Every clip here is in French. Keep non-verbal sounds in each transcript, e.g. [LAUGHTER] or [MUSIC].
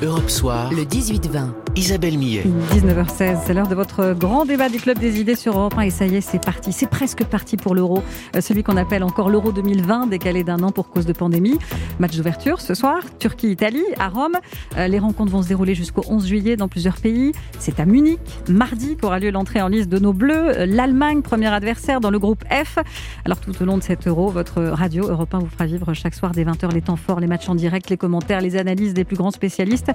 Europe Soir, le 18-20. Isabelle Millet. 19h16, c'est l'heure de votre grand débat du Club des idées sur Europe 1 et ça y est, c'est parti. C'est presque parti pour l'Euro, euh, celui qu'on appelle encore l'Euro 2020, décalé d'un an pour cause de pandémie. Match d'ouverture ce soir, Turquie-Italie à Rome. Euh, Les rencontres vont se dérouler jusqu'au 11 juillet dans plusieurs pays. C'est à Munich, mardi, qu'aura lieu l'entrée en liste de nos Bleus. Euh, L'Allemagne, premier adversaire dans le groupe F. Alors tout au long de cet Euro, votre radio Europe 1 vous fera vivre chaque soir dès 20h les temps forts, les matchs en direct, les commentaires, les analyses des plus grands spécialistes.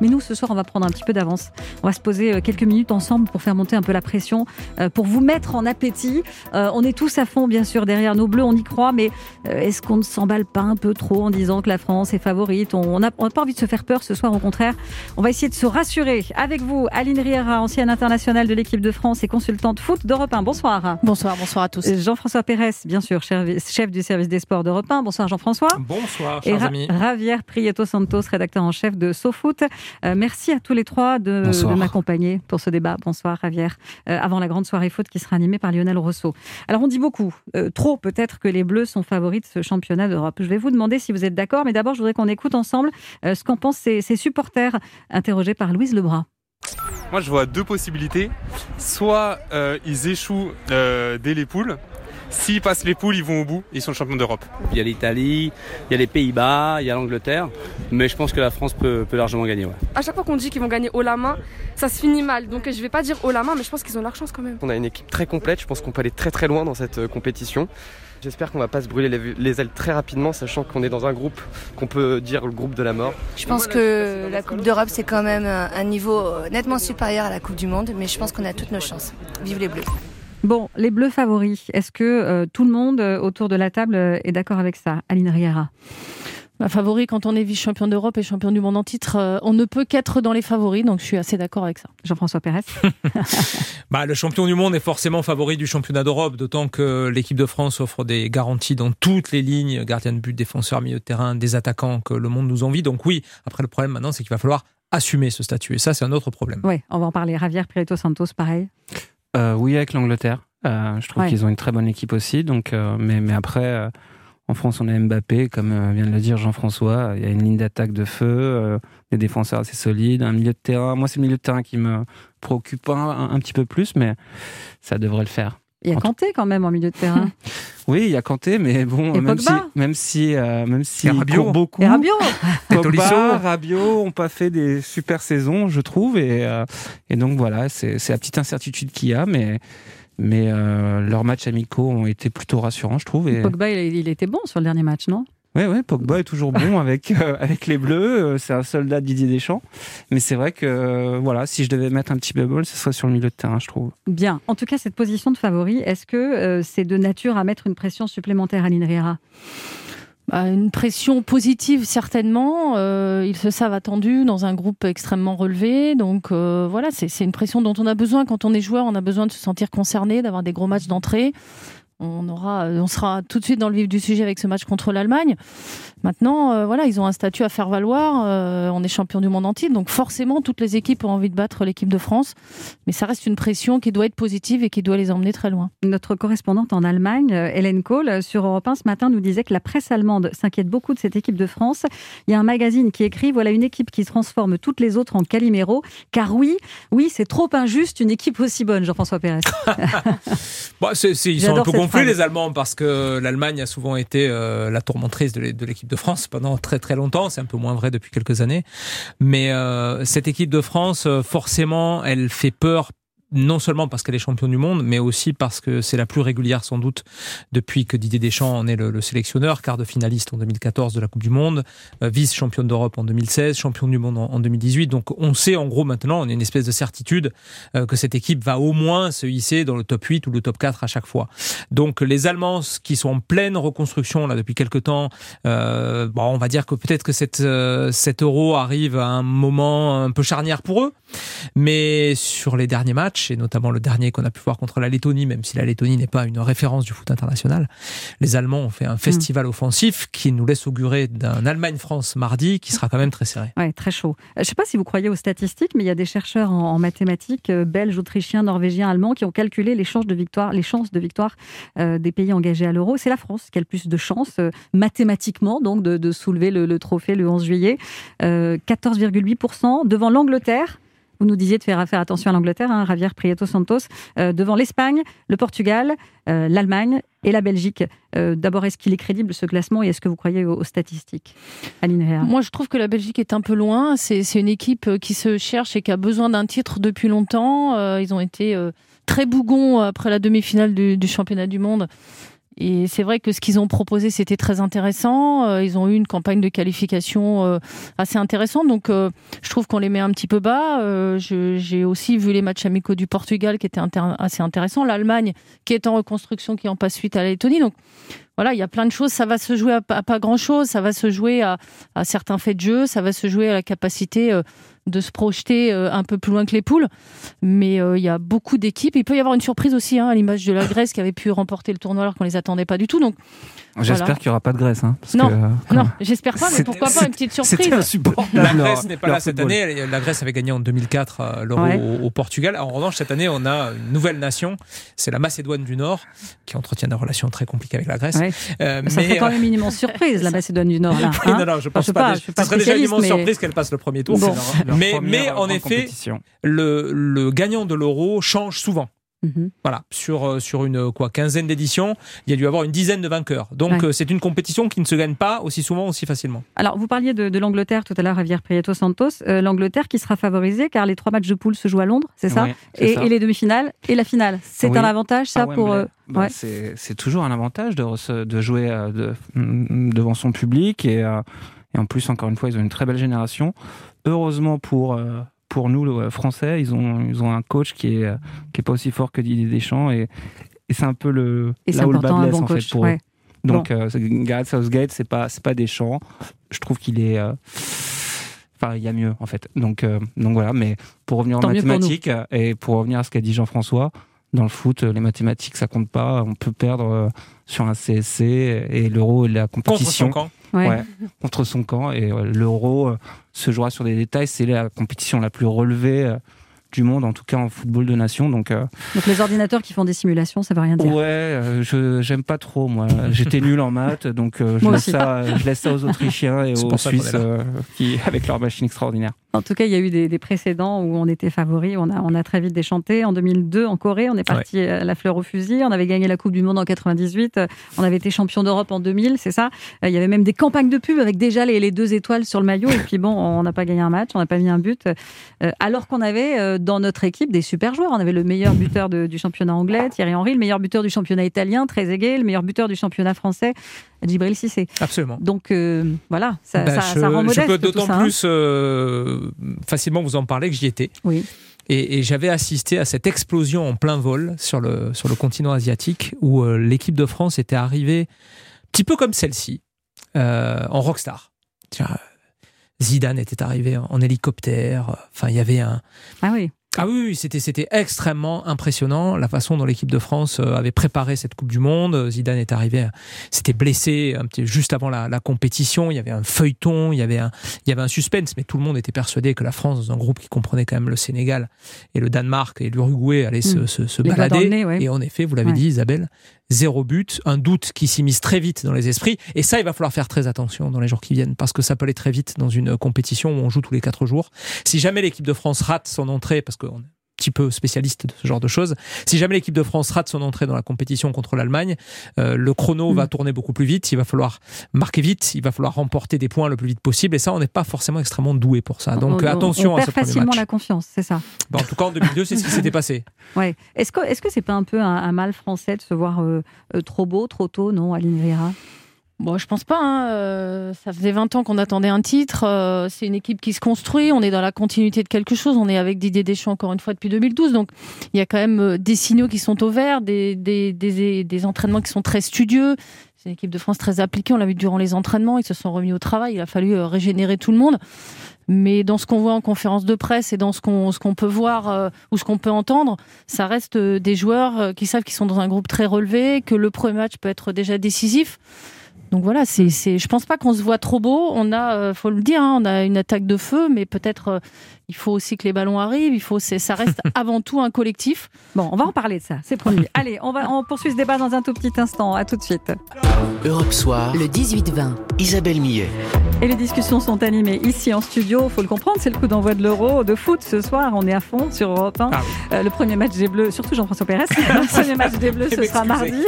Mais nous, ce soir, on va prendre un petit peu d'avance. On va se poser euh, quelques minutes ensemble pour faire monter un peu la pression, euh, pour vous mettre en appétit. Euh, on est tous à fond, bien sûr, derrière nos bleus, on y croit, mais est-ce qu'on ne s'emballe pas un peu trop en disant que la France est favorite? On n'a pas envie de se faire peur ce soir, au contraire. On va essayer de se rassurer avec vous, Aline Riera, ancienne internationale de l'équipe de France et consultante foot d'Europe 1. Bonsoir. Bonsoir, bonsoir à tous. Jean-François Pérez, bien sûr, chef du service des sports d'Europe 1. Bonsoir Jean-François. Bonsoir, Et chers Ra- amis. Javier Prieto Santos, rédacteur en chef de Euh, merci à tous les trois de, m'accompagner pour ce débat. Bonsoir Javier. Euh, avant la grande soirée foot qui sera animée par Lionel Rousseau. Alors on dit beaucoup, euh, trop peut-être que les Bleus sont favoris de ce championnat d'Europe. Je vais vous demander si vous êtes d'accord, mais d'abord je voudrais qu'on écoute ensemble euh, ce qu'en pensent ces, ces supporters interrogés par Louise Lebrun. Moi, je vois deux possibilités. Soit euh, ils échouent euh, dès les poules. S'ils passent les poules, ils vont au bout. Ils sont champions d'Europe. Il y a l'Italie, il y a les Pays-Bas, il y a l'Angleterre, mais je pense que la France peut, peut largement gagner. ouais. À chaque fois qu'on dit qu'ils vont gagner haut la main, ça se finit mal. Donc je vais pas dire haut la main, mais je pense qu'ils ont leur chance quand même. On a une équipe très complète, je pense qu'on peut aller très très loin dans cette euh, compétition. J'espère qu'on va pas se brûler les, les ailes très rapidement, sachant qu'on est dans un groupe qu'on peut dire le groupe de la mort. Je pense que la Coupe d'Europe, c'est quand même un un niveau euh, nettement supérieur à la Coupe du Monde, mais je pense qu'on a toutes nos chances. Vive les Bleus. Bon, les Bleus favoris, est-ce que euh, tout le monde euh, autour de la table euh, est d'accord avec ça Aline Riera? Ma favori, quand on est vice-champion d'Europe et champion du monde en titre, euh, on ne peut qu'être dans les favoris, donc je suis assez d'accord avec ça. Jean-François Pérez? [LAUGHS] [LAUGHS] Bah, le champion du monde est forcément favori du championnat d'Europe, d'autant que l'équipe de France offre des garanties dans toutes les lignes, gardien de but, défenseur, milieu de terrain, des attaquants que le monde nous envie. Donc oui, après le problème maintenant, c'est qu'il va falloir assumer ce statut. Et ça, c'est un autre problème. Oui, on va en parler. Javier Prieto Santos, pareil. Euh, oui, avec l'Angleterre. Euh, je trouve Ouais. qu'ils ont une très bonne équipe aussi. Donc, euh, mais, mais après, en France, on a Mbappé, comme vient de le dire Jean-François. Il y a une ligne d'attaque de feu, des défenseurs assez solides, un milieu de terrain. Moi, c'est le milieu de terrain qui me préoccupe un, un- un petit peu plus, mais ça devrait le faire. Il y a En Kanté quand même en milieu de terrain. [LAUGHS] Oui, il y a Kanté, mais bon, Et même si, même si, euh, même si Et Rabiot. court beaucoup, Et Rabiot. [LAUGHS] Pogba, Rabiot ont pas fait des super saisons, je trouve, et, euh, et donc voilà, c'est c'est la petite incertitude qu'il y a, mais mais euh, leurs matchs amicaux ont été plutôt rassurants, je trouve. Et Pogba, il, il était bon sur le dernier match, non? Ouais, ouais, Pogba est toujours bon [LAUGHS] avec euh, avec les Bleus, euh, c'est un soldat de Didier Deschamps, mais c'est vrai que euh, voilà, si je devais mettre un petit bémol, ce serait sur le milieu de terrain, je trouve. Bien. En tout cas, cette position de favori, est-ce que euh, c'est de nature à mettre une pression supplémentaire à Riera? Bah, une pression positive, certainement. Euh, ils se savent attendus dans un groupe extrêmement relevé. Donc euh, voilà, c'est c'est une pression dont on a besoin quand on est joueur. On a besoin de se sentir concerné, d'avoir des gros matchs d'entrée. On, aura, on sera tout de suite dans le vif du sujet avec ce match contre l'Allemagne. Maintenant, euh, voilà, ils ont un statut à faire valoir. Euh, on est champion du monde en titre, donc forcément, toutes les équipes ont envie de battre l'équipe de France. Mais ça reste une pression qui doit être positive et qui doit les emmener très loin. Notre correspondante en Allemagne, euh, Hélène Kohl, sur Europe 1 ce matin, nous disait que la presse allemande s'inquiète beaucoup de cette équipe de France. Il y a un magazine qui écrit Voilà une équipe qui transforme toutes les autres en Calimero. Car oui, oui, c'est trop injuste une équipe aussi bonne, Jean-François Pérez. [LAUGHS] Bah, c'est- c'est- ils sont un peu gonflés, les Allemands, parce que l'Allemagne a souvent été euh, la tourmentrice de l'équipe de France pendant très très longtemps. C'est un peu moins vrai depuis quelques années. Mais euh, cette équipe de France, euh, forcément, elle fait peur non seulement parce qu'elle est championne du monde, mais aussi parce que c'est la plus régulière sans doute depuis que Didier Deschamps en est le, le sélectionneur, quart de finaliste en 2014 de la Coupe du Monde, euh, vice-championne d'Europe en 2016, championne du monde en, en 2018. Donc on sait en gros maintenant, on a une espèce de certitude euh, que cette équipe va au moins se hisser dans le top 8 ou le top 4 à chaque fois. Donc les Allemands qui sont en pleine reconstruction là depuis quelques temps, euh, bon, on va dire que peut-être que cette, euh, cet euro arrive à un moment un peu charnière pour eux. Mais sur les derniers matchs, et notamment le dernier qu'on a pu voir contre la Lettonie, même si la Lettonie n'est pas une référence du foot international, les Allemands ont fait un festival offensif qui nous laisse augurer d'un Allemagne-France mardi qui sera quand même très serré. Ouais, très chaud. Euh, Je ne sais pas si vous croyez aux statistiques, mais il y a des chercheurs en, en mathématiques euh, belges, autrichiens, norvégiens, allemands qui ont calculé les chances de victoire, les chances de victoire euh, des pays engagés à l'euro. C'est la France qui a le plus de chances euh, mathématiquement donc de, de soulever le, le trophée le 11 juillet. Euh, 14,8% devant l'Angleterre. Vous nous disiez de faire, attention à l'Angleterre, hein, Javier Prieto Santos, euh, devant l'Espagne, le Portugal, euh, l'Allemagne et la Belgique. Euh, D'abord, est-ce qu'il est crédible ce classement et est-ce que vous croyez aux, statistiques Aline Réa Moi, je trouve que la Belgique est un peu loin. C'est une équipe qui se cherche et qui a besoin d'un titre depuis longtemps. Ils ont été très bougons après la demi-finale du championnat du monde. Et c'est vrai que ce qu'ils ont proposé, c'était très intéressant. Euh, Ils ont eu une campagne de qualification euh, assez intéressante. Donc, euh, je trouve qu'on les met un petit peu bas. J'ai aussi vu les matchs amicaux du Portugal qui étaient assez intéressants. L'Allemagne qui est en reconstruction, qui en passe suite à la Lettonie. Donc, voilà, il y a plein de choses. Ça va se jouer à, pas- grand-chose. Ça va se jouer à, à certains faits de jeu. Ça va se jouer à la capacité de se projeter euh, un peu plus loin que les poules. Mais euh, il y a beaucoup d'équipes. Il peut y avoir une surprise aussi, hein, à l'image de la Grèce qui avait pu remporter le tournoi alors qu'on les attendait pas du tout. Donc, J'espère Voilà. qu'il n'y aura pas de Grèce. Hein, parce Non, que, euh, non, j'espère pas, mais pourquoi pas une petite surprise. La leur- Grèce n'est pas là cette football. année. La Grèce avait gagné en 2004 euh, l'Euro Ouais. au, au Portugal. En revanche, cette année, on a une nouvelle nation. C'est la Macédoine du Nord, qui entretient des relations très compliquées avec la Grèce. Ouais. Euh, Ça ferait quand même une immense surprise, la [LAUGHS] Macédoine du Nord. Là, Oui, hein non, non, je pense pas. pas, déjà- je suis pas Ce serait déjà une immense mais- surprise qu'elle passe le premier tour. Bon. Leur Mais- mais en effet. Le, le gagnant de l'Euro change souvent. Mhm. Voilà, sur, euh, sur une quoi, quinzaine d'éditions, il y a dû avoir une dizaine de vainqueurs. Donc Ouais. euh, c'est une compétition qui ne se gagne pas aussi souvent, aussi facilement. Alors, vous parliez de, de l'Angleterre tout à l'heure, Javier Prieto Santos. Euh, L'Angleterre qui sera favorisée car les trois matchs de poule se jouent à Londres, c'est ça, Ouais, et, ça. et les demi-finales et la finale. C'est Oui. un avantage, ça, Ah pour. euh, bah, ouais. c'est, c'est toujours un avantage de, de jouer euh, de- devant son public et, euh, et en plus encore une fois ils ont une très belle génération. Heureusement pour euh, pour nous le euh, Français ils ont ils ont un coach qui est euh, qui est pas aussi fort que Didier Deschamps et, et c'est un peu le Et là où le bas blesse bon en coach. fait pour ouais. eux. Donc euh, c'est- Gareth Southgate c'est pas c'est pas Deschamps. Je trouve qu'il est euh, Enfin, il y a mieux en fait. Donc, euh, donc voilà. Mais pour revenir aux Tant nous. mathématiques euh, et pour revenir à ce qu'a dit Jean-François, dans le foot, euh, les mathématiques ça compte pas. On peut perdre euh, sur un CSC et l'euro et la Contre compétition son camp. Ouais. Ouais. contre son camp. Et l'euro euh, se jouera sur des détails. C'est la compétition la plus relevée euh, du monde, en tout cas en football de nation. Donc euh, Donc, les ordinateurs qui font des simulations, ça veut rien dire. ouais, euh, je j'aime pas trop moi. J'étais nul en maths, donc euh, je laisse ça, je laisse ça aux Autrichiens et [LAUGHS] aux Suisses euh, qui avec leur machine extraordinaire. En tout cas, il y a eu des, des précédents où on était favoris. On a, on a très vite déchanté. En 2002, en Corée, on est parti à la fleur au fusil. On avait gagné la Coupe du Monde en 98. Euh, On avait été champion d'Europe en 2000, c'est ça Euh, Il y avait même des campagnes de pub avec déjà les, les deux étoiles sur le maillot. Et puis bon, on n'a pas gagné un match, on n'a pas mis un but. Euh, alors qu'on avait euh, dans notre équipe des super joueurs. On avait le meilleur buteur de- du championnat anglais, Thierry Henry, le meilleur buteur du championnat italien, Trezeguet, le meilleur buteur du championnat français, Djibril Cissé. Absolument. Donc euh, voilà, ça, Ben, ça, je, ça rend je modeste peux tout d'autant hein. plus euh, facilement vous en parler que j'y étais. Oui. Et, et j'avais assisté à cette explosion en plein vol sur le, sur le continent asiatique où euh, l'équipe de France était arrivée, petit peu comme celle-ci, en rockstar. Zidane était arrivé en, en hélicoptère. Enfin, il y avait un. Ah oui. Ah oui, oui, c'était c'était extrêmement impressionnant la façon dont l'équipe de France euh, avait préparé cette Coupe du Monde. Zidane est arrivé, euh, s'était blessé un petit, juste avant la, la compétition. Il y avait un feuilleton, il y avait un il y avait un suspense, mais tout le monde était persuadé que la France, dans un groupe qui comprenait quand même le Sénégal et le Danemark et l'Uruguay, allait se, Mm. se, se balader. le nez, ouais. Et en effet, vous l'avez Ouais. dit, Isabelle, zéro but, un doute qui s'immisce très vite dans les esprits. Et ça, il va falloir faire très attention dans les jours qui viennent, parce que ça peut aller très vite dans une compétition où on joue tous les quatre jours. Si jamais l'équipe de France rate son entrée, parce qu'on petit peu spécialiste de ce genre de choses, si jamais l'équipe de France rate son entrée dans la compétition contre l'Allemagne, euh, le chrono Mm. va tourner beaucoup plus vite, il va falloir marquer vite, il va falloir remporter des points le plus vite possible, et ça, on n'est pas forcément extrêmement doué pour ça. Donc on, on- attention on à perd ce premier facilement match. la confiance, c'est ça. Bon, en tout cas, en 2002, c'est ce qui s'était passé. [LAUGHS] Ouais. Est-ce que est-ce que c'est pas un peu un, un mal français de se voir euh, euh, trop beau, trop tôt, non, Aline Riera? Bon, je pense pas. hein. Euh, ça faisait 20 ans qu'on attendait un titre. Euh, c'est une équipe qui se construit. On est dans la continuité de quelque chose. On est avec Didier Deschamps encore une fois depuis 2012. Donc, il y a quand même euh, des signaux qui sont au vert, des, des, des, des entraînements qui sont très studieux. C'est une équipe de France très appliquée. On l'a vu durant les entraînements. Ils se sont remis au travail. Il a fallu régénérer tout le monde. Mais dans ce qu'on voit en conférence de presse et dans ce qu'on qu'on peut voir euh, ou ce qu'on peut entendre, ça reste des joueurs qui savent qu'ils sont dans un groupe très relevé, que le premier match peut être déjà décisif. Donc voilà, c'est, c'est, je pense pas qu'on se voit trop beau. On a, faut le dire, hein, on a une attaque de feu, mais peut-être il faut aussi que les ballons arrivent. Il faut, ça reste [LAUGHS] avant tout un collectif. Bon, on va en parler de ça, c'est promis. [LAUGHS] Allez, on va, on poursuit ce débat dans un tout petit instant. À tout de suite. Europe Soir, le 18-20. Isabelle Millet. Et les discussions sont animées ici en studio. Faut le comprendre, c'est le coup d'envoi de l'Euro de foot ce soir. On est à fond sur Europe 1. Ah euh, le premier match des Bleus, surtout Jean-François Pérez. [LAUGHS] le premier match des Bleus, ce sera mardi.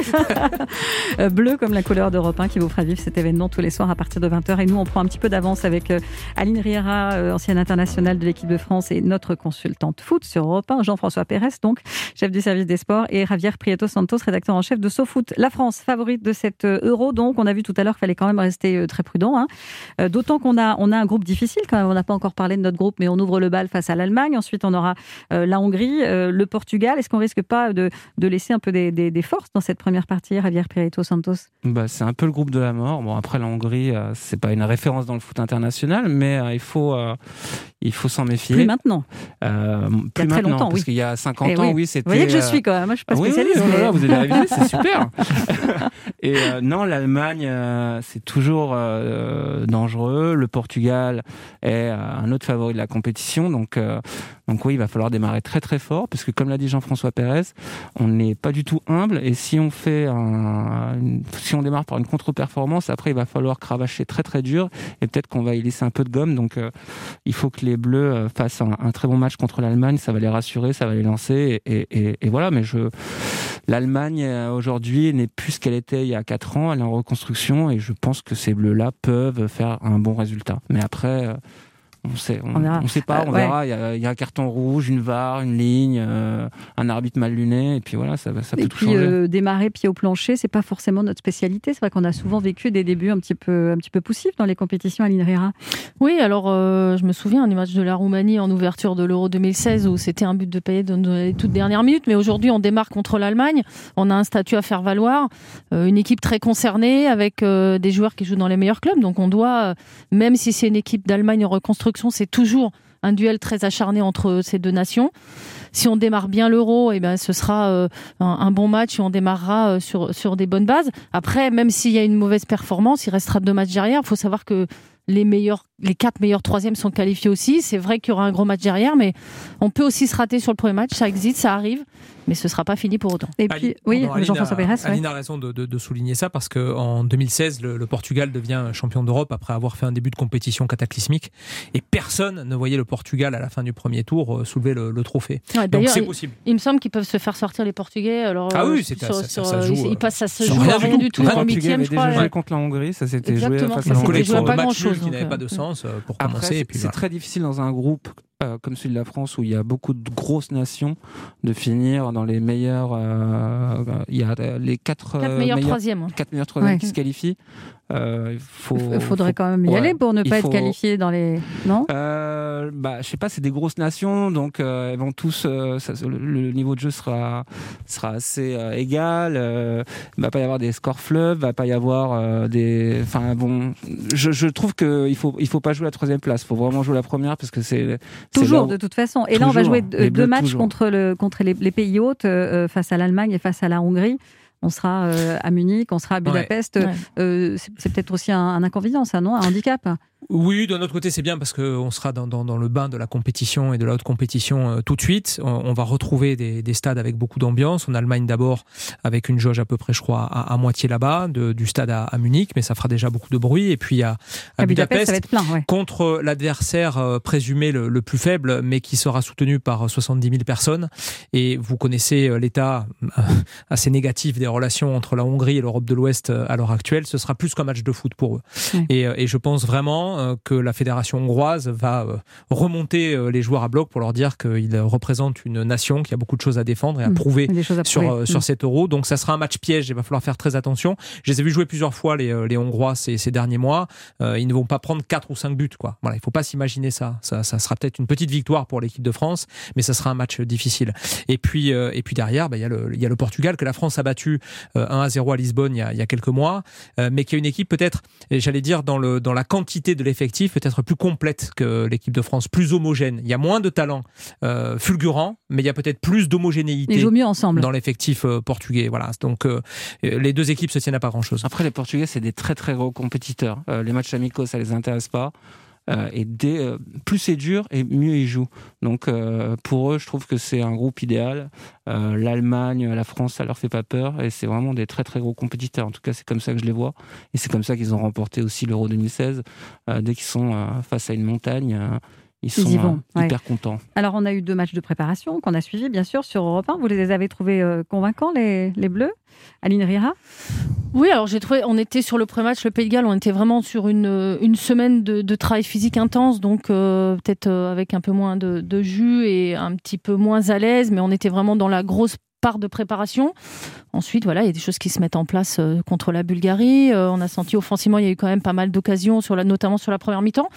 Euh, bleu comme la couleur d'Europe 1 qui vous fera vivre cet événement tous les soirs à partir de 20h. Et nous, on prend un petit peu d'avance avec euh, Aline Riera, ancienne internationale de l'équipe de France et notre consultante foot sur Europe 1, Jean-François Pérez, donc chef du service des sports, et Javier Prieto Santos, rédacteur en chef de SoFoot. La France, favorite de cet euro, donc on a vu tout à l'heure qu'il fallait quand même rester très prudent. Hein. Euh, d'autant qu'on a, on a un groupe difficile quand même. On n'a pas encore parlé de notre groupe, mais on ouvre le bal face à l'Allemagne. Ensuite, on aura la Hongrie, le Portugal. Est-ce qu'on risque pas de, de laisser un peu des, des, forces dans cette première partie, Javier Prieto Santos? Bah, C'est un peu le groupe de la mort. Bon, après, la Hongrie, c'est pas une référence dans le foot international, mais il faut, il faut s'en méfier. Plus maintenant. Euh, plus maintenant, longtemps, parce qu'il y a 50 eh ans, oui, c'était. Vous voyez que je suis quand même, je suis pas spécialiste. Oui, oui, vous avez révisé, c'est super. [LAUGHS] Et euh, non, l'Allemagne, euh, c'est toujours dangereux. Le Portugal est un autre favori de la compétition, donc donc oui, il va falloir démarrer très très fort, parce que comme l'a dit Jean-François Pérez, on n'est pas du tout humble, et si on fait si on démarre par une contre-performance, après il va falloir cravacher très très dur, et peut-être qu'on va y laisser un peu de gomme. Donc il faut que les Bleus fassent un très bon match contre l'Allemagne, ça va les rassurer, ça va les lancer. Et, voilà, mais je, l'Allemagne euh, aujourd'hui n'est plus ce qu'elle était il y a 4 ans. Elle est en reconstruction et je pense que ces bleus-là peuvent faire un bon résultat. Mais après, euh, on sait, on, on, sait pas, on euh, verra. Il y, a, un carton rouge, une VAR, une ligne, euh, un arbitre mal luné, et puis voilà, ça, ça peut et tout puis, changer. Euh, démarrer pied au plancher, c'est pas forcément notre spécialité. C'est vrai qu'on a souvent vécu des débuts un petit peu, un petit peu poussifs dans les compétitions à l'INRERA. Oui, alors je me souviens du match de la Roumanie en ouverture de l'Euro 2016 où c'était un but de payer dans les toutes dernières minutes, mais aujourd'hui on démarre contre l'Allemagne. On a un statut à faire valoir, une équipe très concernée avec des joueurs qui jouent dans les meilleurs clubs, donc on doit, même si c'est une équipe d'Allemagne en reconstruction c'est toujours un duel très acharné entre ces deux nations. Si on démarre bien l'euro, et eh ben, ce sera euh, un, bon match et on démarrera euh, sur, sur des bonnes bases. Après, même s'il y a une mauvaise performance, il restera deux matchs derrière. Il faut savoir que les meilleurs, les quatre meilleurs troisièmes sont qualifiés aussi. C'est vrai qu'il y aura un gros match derrière, mais on peut aussi se rater sur le premier match. Ça existe, ça arrive mais ce ne sera pas fini pour autant. Et puis, oui, Jean-François Pérez. Aline a raison de, de, souligner ça parce qu'en 2016, le, Portugal devient champion d'Europe après avoir fait un début de compétition cataclysmique et personne ne voyait le Portugal à la fin du premier tour euh, soulever le, trophée. Donc c'est possible. Il, me semble qu'ils peuvent se faire sortir les Portugais. Alors, ah oui, c'est ça, ça, ça, joue. Ils passent à se jouer à rien du tout. En huitième, je crois. déjà joué contre la Hongrie, ça s'était joué face à la Hongrie. pas grand-chose. qui n'avait pas de euh, sens euh, pour commencer. C'est très difficile dans un groupe euh, comme celui de la France où il y a beaucoup de grosses nations de finir dans les meilleurs. Euh, il y a les quatre, quatre meilleurs, troisièmes. Quatre meilleurs troisièmes qui se qualifient. Euh, il faudrait quand même y aller pour ne pas être qualifié dans les. Non? Euh, bah, Je sais pas, c'est des grosses nations, donc euh, elles vont tous. Euh, le, niveau de jeu sera, sera assez égal. il va pas y avoir des scores fleuves, il va pas y avoir des. Enfin bon, je, je trouve qu'il faut, il faut pas jouer la troisième place, il faut vraiment jouer la première parce que c'est. Toujours, de toute façon. Et là, on va jouer deux, matchs contre, le, contre les, les pays hôtes face à l'Allemagne et face à la Hongrie. On sera euh, à Munich, on sera à Budapest. Euh, c'est peut-être aussi un, un, inconvénient, ça, non? Un handicap? Oui, d'un autre côté, c'est bien parce qu'on sera dans, dans, dans, le bain de la compétition et de la haute compétition euh, tout de suite. On, va retrouver des, des, stades avec beaucoup d'ambiance. En Allemagne d'abord, avec une jauge à peu près, je crois, à, à moitié là-bas, du stade à, à, Munich, mais ça fera déjà beaucoup de bruit. Et puis à, à, Budapest, plein, ouais. contre l'adversaire euh, présumé le, le, plus faible, mais qui sera soutenu par 70 000 personnes. Et vous connaissez euh, l'état [LAUGHS] assez négatif des relations entre la Hongrie et l'Europe de l'Ouest à l'heure actuelle. Ce sera plus qu'un match de foot pour eux. Et, et je pense vraiment euh, que la fédération hongroise va euh, remonter euh, les joueurs à bloc pour leur dire qu'ils représentent une nation qui a beaucoup de choses à défendre et à Mmh, prouver à sur, prouver. euh, sur Mmh. cet euro. Donc ça sera un match piège, il va falloir faire très attention. Je les ai vus jouer plusieurs fois, les, les Hongrois, ces, ces derniers mois. Euh, ils ne vont pas prendre 4 ou 5 buts. Quoi. Voilà, il ne faut pas s'imaginer ça. ça. Ça sera peut-être une petite victoire pour l'équipe de France, mais ça sera un match difficile. Et puis, euh, et puis derrière, bah, il y, a le- il y a le Portugal que la France a battu euh, 1 à 0 à Lisbonne il y a, y a quelques mois, mais qui a une équipe peut-être, j'allais dire, dans, le, dans la quantité de l'effectif, peut-être plus complète que l'équipe de France, plus homogène. Il y a moins de talents euh, fulgurants, mais il y a peut-être plus d'homogénéité Ils jouent mieux ensemble. dans l'effectif euh, portugais. Voilà. Donc euh, euh, les deux équipes se tiennent à pas grand-chose. Après, les Portugais, c'est des très très gros compétiteurs. Euh, les matchs amicaux, ça les intéresse pas. Euh, et dès, euh, plus c'est dur et mieux ils jouent. Donc euh, pour eux, je trouve que c'est un groupe idéal. L'Allemagne, la France, ça leur fait pas peur et c'est vraiment des très très gros compétiteurs. En tout cas, c'est comme ça que je les vois. Et c'est comme ça qu'ils ont remporté aussi l'Euro 2016. Euh, dès qu'ils sont face à une montagne, ils sont Ils y vont, ouais. hyper contents. Alors, on a eu deux matchs de préparation qu'on a suivis, bien sûr, sur Europe 1. Vous les avez trouvés convaincants, les, les Bleus Aline Rira? Oui, alors j'ai trouvé, on était sur le pré-match, le Pays de Galles, on était vraiment sur une, euh, semaine de, travail physique intense, donc euh, peut-être euh, avec un peu moins de, jus et un petit peu moins à l'aise, mais on était vraiment dans la grosse part de préparation. Ensuite, voilà, il y a des choses qui se mettent en place contre la Bulgarie. On a senti offensivement, il y a eu quand même pas mal d'occasions, notamment sur la première mi-temps.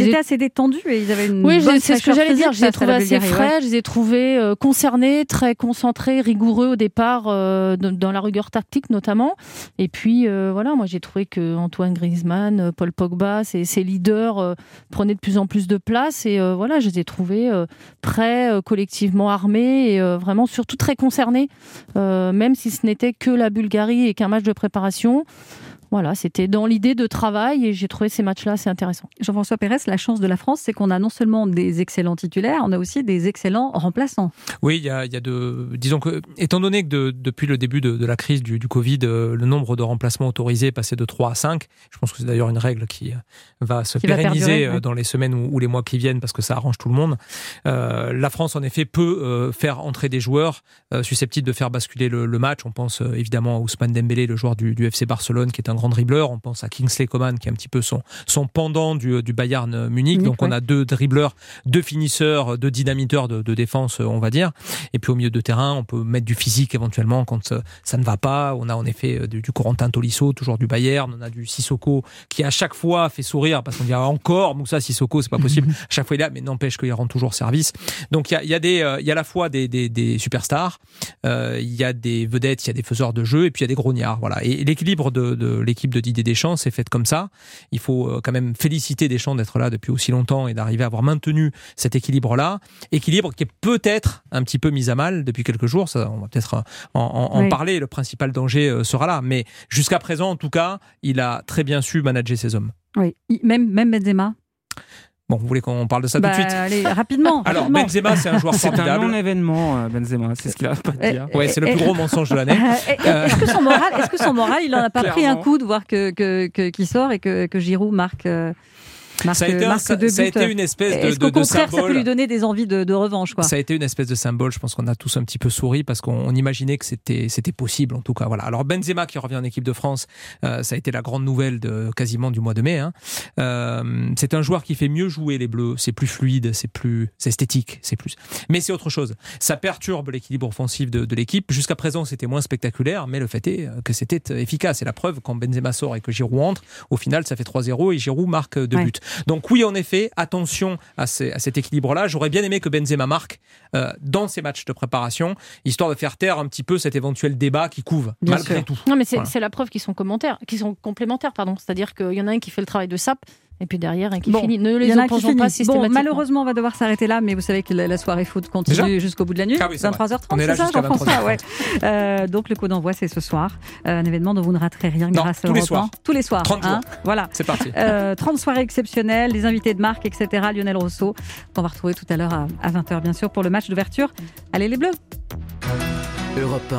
Ils étaient assez détendus et ils avaient une oui, c'est ce que j'allais dire. Je les ai trouvés assez Bulgarie, ouais. frais, je les ai trouvés euh, concernés, très concentrés, rigoureux au départ, euh, dans la rigueur tactique notamment. Et puis, euh, voilà, moi j'ai trouvé que Antoine Griezmann, euh, Paul Pogba, ces, ces leaders prenaient de plus en plus de place. Et voilà, je les ai trouvés prêts, collectivement armés et vraiment surtout très concernés, même si ce n'était que la Bulgarie et qu'un match de préparation. Voilà, c'était dans l'idée de travail et j'ai trouvé ces matchs-là assez intéressants. Jean-François Pérez, la chance de la France, c'est qu'on a non seulement des excellents titulaires, on a aussi des excellents remplaçants. Oui, il y a, il y a de. Disons que, étant donné que de- depuis le début de, de la crise du, du Covid, euh, le nombre de remplacements autorisés est passé de 3 à 5, je pense que c'est d'ailleurs une règle qui euh, va se Qui va pérenniser perdurer, euh, dans les semaines ou, ou les mois qui viennent parce que ça arrange tout le monde. Euh, la France, en effet, peut euh, faire entrer des joueurs euh, susceptibles de faire basculer le, le match. On pense évidemment à Ousmane Dembélé, le joueur du, du FC Barcelone, qui est un grand dribbleur. On pense à Kingsley Coman, qui est un petit peu son, son pendant du, du Bayern Munich. Donc on a deux dribbleurs, deux finisseurs, deux dynamiteurs de, de défense, on va dire. Et puis au milieu de terrain, on peut mettre du physique éventuellement quand euh, ça ne va pas. On a en effet euh, du, du Corentin Tolisso, toujours du Bayern. On a du Sissoko qui à chaque fois fait sourire parce qu'on dit ah, encore Moussa Sissoko, c'est pas [LAUGHS] possible. À chaque fois il est là, mais n'empêche qu'il rend toujours service. Donc il y a, y a des, euh, il y a à la fois des, des, des superstars, euh, il y a des vedettes, il y a des faiseurs de jeu, et puis il y a des grognards. Voilà. Et l'équilibre de, de l'équipe de Didier Deschamps s'est fait comme ça. Il faut euh, quand même féliciter Deschamps d'être là depuis aussi longtemps et d'arriver à avoir maintenu cet équilibre-là. Équilibre qui est peut-être un petit peu mis à mal depuis quelques jours. Ça, on va peut-être euh, en, en- parler. Le principal danger euh, sera là. Mais jusqu'à présent, en tout cas, il a très bien su manager ses hommes. Oui, même, même Benzema? Bon, vous voulez qu'on parle de ça Bah, tout de suite allez, rapidement. [LAUGHS] Alors, rapidement. Benzema, c'est un joueur [LAUGHS] C'est un formidable. non-événement, euh, Benzema. C'est ce qu'il a pas à dire. Ouais, c'est le plus gros mensonge de l'année. [LAUGHS] Euh, Est-ce que son moral, est-ce que son moral, il en a pas pris un coup de voir que que que- qu'il sort et que que Giroud marque euh, marque, Ça a été, un- marque ça- deux ça a été une espèce de, de- de contraire, ça peut symbole. lui donner des envies de, de revanche, quoi? Ça a été une espèce de symbole. Je pense qu'on a tous un petit peu souri parce qu'on on imaginait que c'était possible en tout cas. Voilà. Alors Benzema qui revient en équipe de France, euh, ça a été la grande nouvelle de quasiment du mois de mai. hein. Euh, c'est un joueur qui fait mieux jouer les Bleus. C'est plus fluide, c'est plus esthétique, c'est plus. Mais c'est autre chose. Ça perturbe l'équilibre offensif de, de l'équipe. Jusqu'à présent, c'était moins spectaculaire, mais le fait est euh, que c'était efficace. Et la preuve, quand Benzema sort et que Giroud entre, au final, ça fait 3-0 et Giroud marque deux Ouais. buts. Donc oui, en effet, attention à, ces- à cet équilibre-là. J'aurais bien aimé que Benzema marque euh, dans ces matchs de préparation, histoire de faire taire un petit peu cet éventuel débat qui couve, Bien malgré sûr. tout. Non, mais c'est Voilà. la preuve qu'ils sont commentaires, qu'ils sont complémentaires, pardon. C'est-à-dire qu'il y en a un qui fait le travail de sap et puis derrière un qui Bon, finit. Ne Il les y en a un qui opposons pas Bon, systématiquement. malheureusement, on va devoir s'arrêter là, mais vous savez que la, la soirée foot continue jusqu'au bout de la nuit. Ah oui, c'est vrai. 23h30, On est là c'est ça, jusqu'à Jean-François 23h30. ouais. Euh, Donc, le coup d'envoi, c'est ce soir. Euh, un événement dont vous ne raterez rien Non, grâce à tous les Europe soirs. 1. Tous les soirs. 30 hein. jours. Voilà. C'est parti. Euh, 30 soirées exceptionnelles, des invités de marque, etc. Lionel Rousseau, qu'on va retrouver tout à l'heure à, à 20h, bien sûr, pour le match d'ouverture. Allez, les Bleus Europe